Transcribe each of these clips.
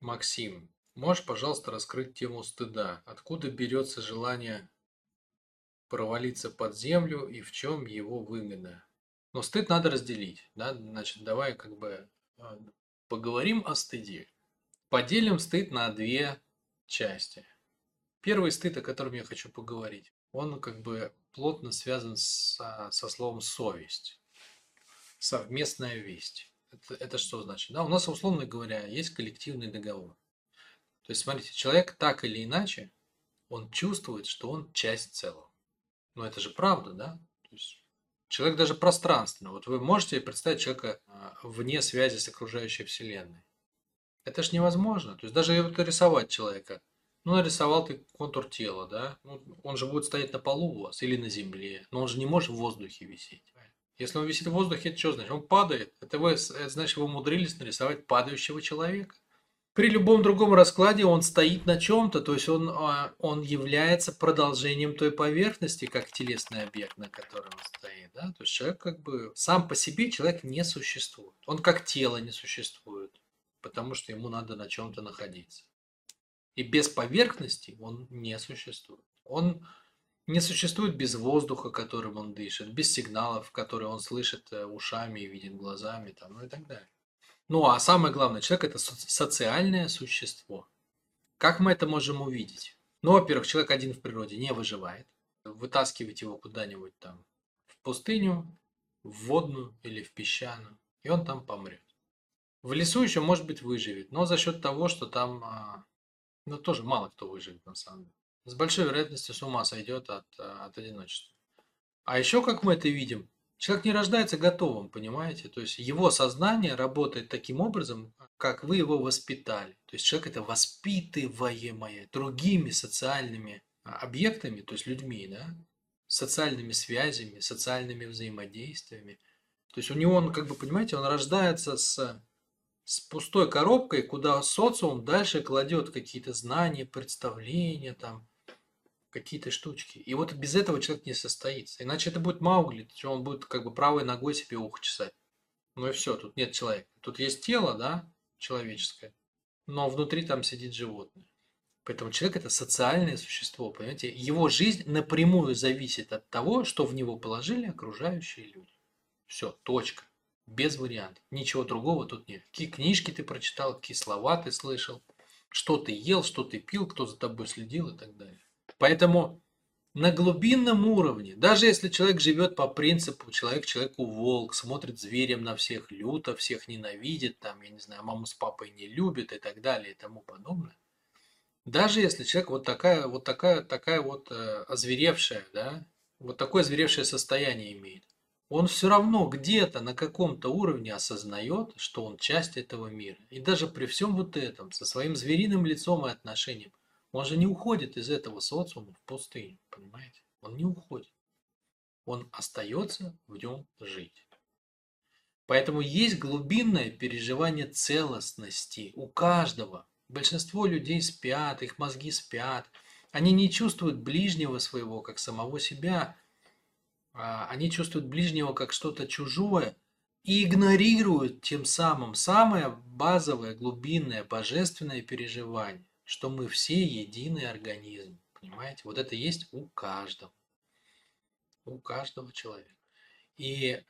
Максим, можешь, пожалуйста, раскрыть тему стыда? Откуда берется желание провалиться под землю и в чем его выгода? Но стыд надо разделить, да? Значит, давай как бы а, поговорим о стыде. Поделим стыд на две части. Первый стыд, о котором я хочу поговорить, он как бы плотно связан со, со словом совесть. Совместная весть. Это, это что значит? Да, у нас, условно говоря, есть коллективный договор. То есть, смотрите, человек так или иначе, он чувствует, что он часть целого. Но это же правда, да? То есть, человек даже пространственно. Вот вы можете представить человека а, вне связи с окружающей Вселенной. Это же невозможно. То есть, даже вот рисовать человека. Ну, нарисовал ты контур тела, да? Ну, он же будет стоять на полу у вас или на земле. Но он же не может в воздухе висеть. Если он висит в воздухе, это что значит? Он падает. Это, вы, это значит, вы умудрились нарисовать падающего человека. При любом другом раскладе он стоит на чем-то, то есть он, а, он является продолжением той поверхности, как телесный объект, на котором он стоит. Да? То есть человек как бы сам по себе человек не существует. Он как тело не существует, потому что ему надо на чем-то находиться. И без поверхности он не существует. Он не существует без воздуха, которым он дышит, без сигналов, которые он слышит э, ушами и видит глазами, там, ну и так далее. Ну а самое главное, человек это социальное существо. Как мы это можем увидеть? Ну, во-первых, человек один в природе не выживает. Вытаскивать его куда-нибудь там в пустыню, в водную или в песчаную, и он там помрет. В лесу еще, может быть, выживет, но за счет того, что там, а, ну, тоже мало кто выживет на самом деле с большой вероятностью с ума сойдет от, э, от одиночества. А еще, как мы это видим, человек не рождается готовым, понимаете? То есть его сознание работает таким образом, как вы его воспитали. То есть человек это воспитываемое другими социальными а, объектами, то есть людьми, да, социальными связями, социальными взаимодействиями. То есть у него он, как бы, понимаете, он рождается с с пустой коробкой, куда социум дальше кладет какие-то знания, представления, там, какие-то штучки. И вот без этого человек не состоится. Иначе это будет Маугли, он будет как бы правой ногой себе ухо чесать. Ну и все, тут нет человека. Тут есть тело, да, человеческое, но внутри там сидит животное. Поэтому человек это социальное существо, понимаете? Его жизнь напрямую зависит от того, что в него положили окружающие люди. Все, точка. Без вариантов. Ничего другого тут нет. Какие книжки ты прочитал, какие слова ты слышал, что ты ел, что ты пил, кто за тобой следил и так далее. Поэтому на глубинном уровне, даже если человек живет по принципу человек человеку волк, смотрит зверем на всех люто, всех ненавидит, там, я не знаю, маму с папой не любит и так далее и тому подобное. Даже если человек вот такая вот такая такая вот э, озверевшая, да, вот такое озверевшее состояние имеет, он все равно где-то на каком-то уровне осознает, что он часть этого мира. И даже при всем вот этом, со своим звериным лицом и отношением, он же не уходит из этого социума в пустыню, понимаете? Он не уходит. Он остается в нем жить. Поэтому есть глубинное переживание целостности у каждого. Большинство людей спят, их мозги спят. Они не чувствуют ближнего своего, как самого себя, а, они чувствуют ближнего как что-то чужое и игнорируют тем самым самое базовое, глубинное, божественное переживание, что мы все единый организм. Понимаете? Вот это есть у каждого. У каждого человека. И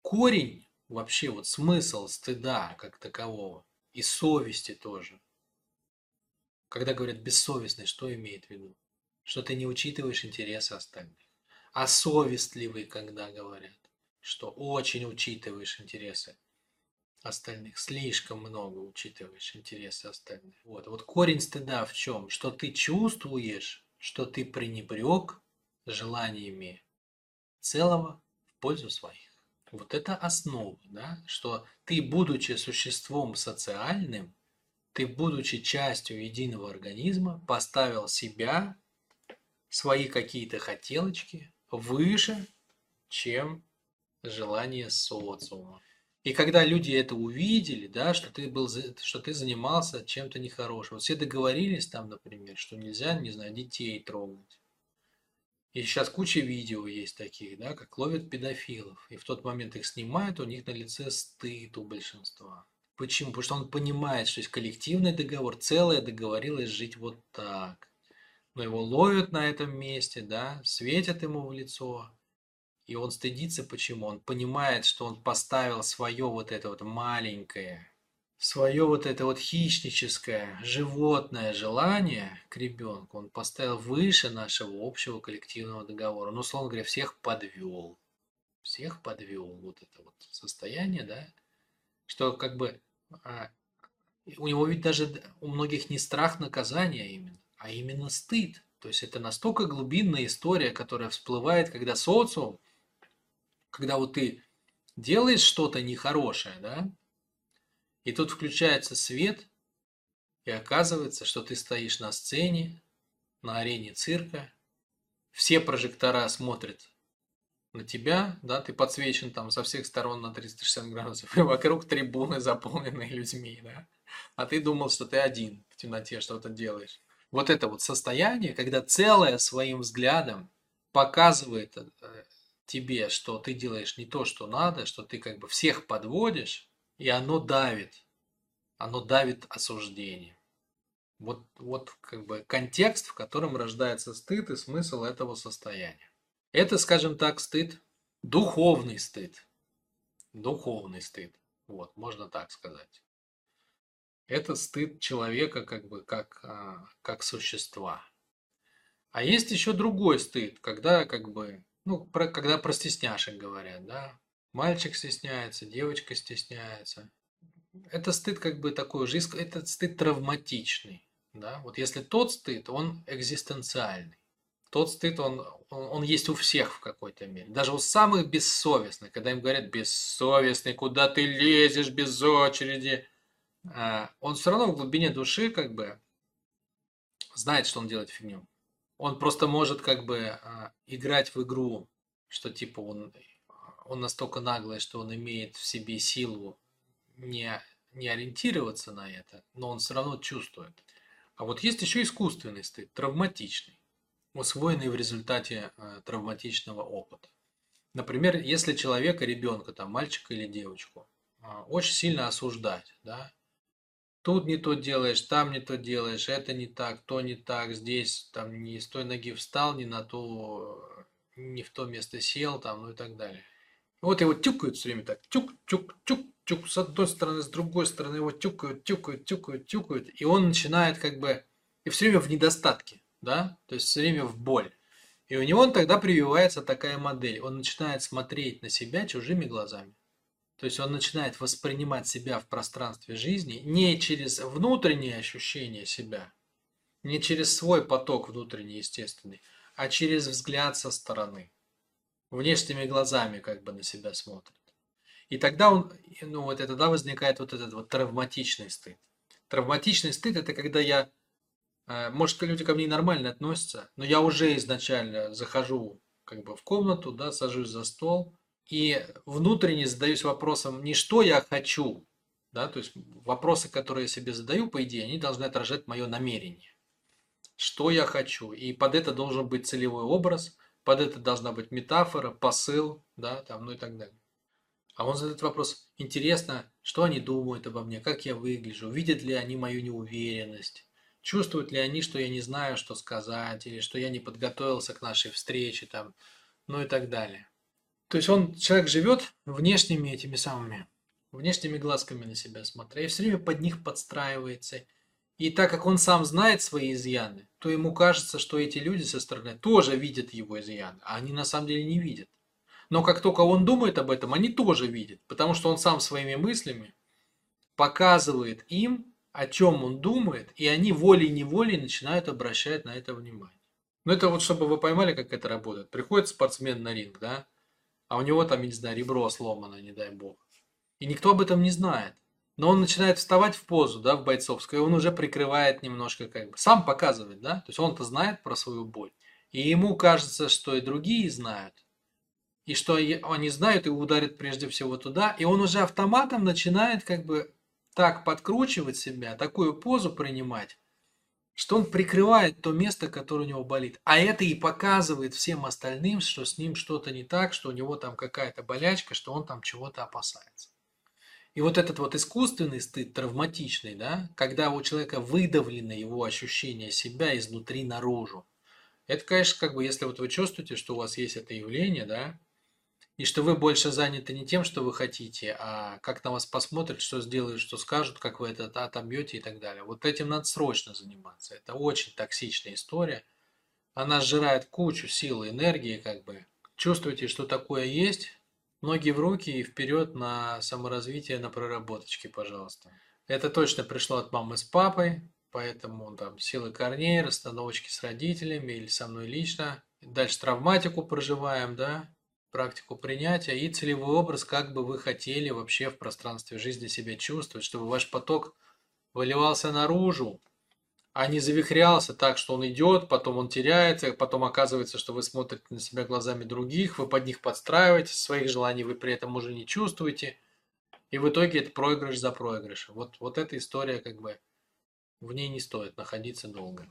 корень, вообще вот смысл стыда как такового, и совести тоже. Когда говорят бессовестный, что имеет в виду? Что ты не учитываешь интересы остальных а совестливый, когда говорят, что очень учитываешь интересы остальных, слишком много учитываешь интересы остальных. Вот, вот корень стыда в чем? Что ты чувствуешь, что ты пренебрег желаниями целого в пользу своих. Вот это основа, да? что ты, будучи существом социальным, ты, будучи частью единого организма, поставил себя, свои какие-то хотелочки выше, чем желание социума. И когда люди это увидели, да, что ты был, что ты занимался чем-то нехорошим, вот все договорились там, например, что нельзя, не знаю, детей трогать. И сейчас куча видео есть таких, да, как ловят педофилов. И в тот момент их снимают, у них на лице стыд у большинства. Почему? Потому что он понимает, что есть коллективный договор, целое договорилось жить вот так. Но его ловят на этом месте, да, светят ему в лицо, и он стыдится, почему? Он понимает, что он поставил свое вот это вот маленькое, свое вот это вот хищническое, животное желание к ребенку, он поставил выше нашего общего коллективного договора. Ну, условно говоря, всех подвел. Всех подвел вот это вот состояние, да, что как бы а, у него ведь даже у многих не страх наказания именно, а именно стыд. То есть это настолько глубинная история, которая всплывает, когда социум когда вот ты делаешь что-то нехорошее, да, и тут включается свет, и оказывается, что ты стоишь на сцене, на арене цирка, все прожектора смотрят на тебя, да, ты подсвечен там со всех сторон на 360 градусов, и вокруг трибуны заполненные людьми, да, а ты думал, что ты один в темноте что-то делаешь. Вот это вот состояние, когда целое своим взглядом показывает э, тебе, что ты делаешь не то, что надо, что ты как бы всех подводишь, и оно давит. Оно давит осуждение. Вот, вот как бы контекст, в котором рождается стыд и смысл этого состояния. Это, скажем так, стыд, духовный стыд. Духовный стыд. Вот, можно так сказать. Это стыд человека как бы как, а, как существа. А есть еще другой стыд, когда как бы ну, про, когда про стесняшек говорят, да, мальчик стесняется, девочка стесняется. Это стыд как бы такой уже, это стыд травматичный, да, вот если тот стыд, он экзистенциальный, тот стыд, он, он, он есть у всех в какой-то мере, даже у самых бессовестных, когда им говорят бессовестный, куда ты лезешь без очереди, а, он все равно в глубине души как бы знает, что он делает фигню. Он просто может как бы а, играть в игру, что типа он, он настолько наглый, что он имеет в себе силу не, не ориентироваться на это, но он все равно чувствует. А вот есть еще искусственный стыд, травматичный, усвоенный в результате э, травматичного опыта. Например, если человека, ребенка, там, мальчика или девочку, э, очень сильно осуждать, да, тут не то делаешь, там не то делаешь, это не так, то не так, здесь там не с той ноги встал, не на то, не в то место сел, там, ну и так далее. Вот его тюкают все время так, тюк, тюк, тюк, тюк, с одной стороны, с другой стороны его тюкают, тюкают, тюкают, тюкают, и он начинает как бы, и все время в недостатке, да, то есть все время в боль. И у него тогда прививается такая модель, он начинает смотреть на себя чужими глазами. То есть он начинает воспринимать себя в пространстве жизни не через внутреннее ощущение себя, не через свой поток внутренний естественный, а через взгляд со стороны. Внешними глазами как бы на себя смотрит. И тогда он, ну вот и тогда возникает вот этот вот травматичный стыд. Травматичный стыд это когда я, э, может люди ко мне нормально относятся, но я уже изначально захожу как бы в комнату, да, сажусь за стол, и внутренне задаюсь вопросом не что я хочу, да, то есть вопросы, которые я себе задаю, по идее, они должны отражать мое намерение. Что я хочу. И под это должен быть целевой образ, под это должна быть метафора, посыл, да, там, ну и так далее. А он задает вопрос, интересно, что они думают обо мне, как я выгляжу, видят ли они мою неуверенность, чувствуют ли они, что я не знаю, что сказать, или что я не подготовился к нашей встрече, там, ну и так далее. То есть он, человек живет внешними этими самыми, внешними глазками на себя смотря, и все время под них подстраивается. И так как он сам знает свои изъяны, то ему кажется, что эти люди со стороны тоже видят его изъяны, а они на самом деле не видят. Но как только он думает об этом, они тоже видят, потому что он сам своими мыслями показывает им, о чем он думает, и они волей-неволей начинают обращать на это внимание. Ну это вот чтобы вы поймали, как это работает. Приходит спортсмен на ринг, да, а у него там, я не знаю, ребро сломано, не дай бог. И никто об этом не знает. Но он начинает вставать в позу, да, в бойцовскую, и он уже прикрывает немножко, как бы, сам показывает, да, то есть он-то знает про свою боль. И ему кажется, что и другие знают, и что они знают и ударят прежде всего туда, и он уже автоматом начинает как бы так подкручивать себя, такую позу принимать, что он прикрывает то место, которое у него болит. А это и показывает всем остальным, что с ним что-то не так, что у него там какая-то болячка, что он там чего-то опасается. И вот этот вот искусственный стыд, травматичный, да, когда у человека выдавлено его ощущение себя изнутри наружу. Это, конечно, как бы, если вот вы чувствуете, что у вас есть это явление, да, и что вы больше заняты не тем, что вы хотите, а как на вас посмотрят, что сделают, что скажут, как вы это отобьете и так далее. Вот этим надо срочно заниматься. Это очень токсичная история. Она сжирает кучу сил и энергии, как бы. Чувствуете, что такое есть, ноги в руки и вперед на саморазвитие, на проработочки, пожалуйста. Это точно пришло от мамы с папой, поэтому там силы корней, расстановочки с родителями или со мной лично. Дальше травматику проживаем, да, практику принятия и целевой образ, как бы вы хотели вообще в пространстве жизни себя чувствовать, чтобы ваш поток выливался наружу, а не завихрялся так, что он идет, потом он теряется, потом оказывается, что вы смотрите на себя глазами других, вы под них подстраиваетесь, своих желаний вы при этом уже не чувствуете, и в итоге это проигрыш за проигрышем. Вот, вот эта история как бы в ней не стоит находиться долго.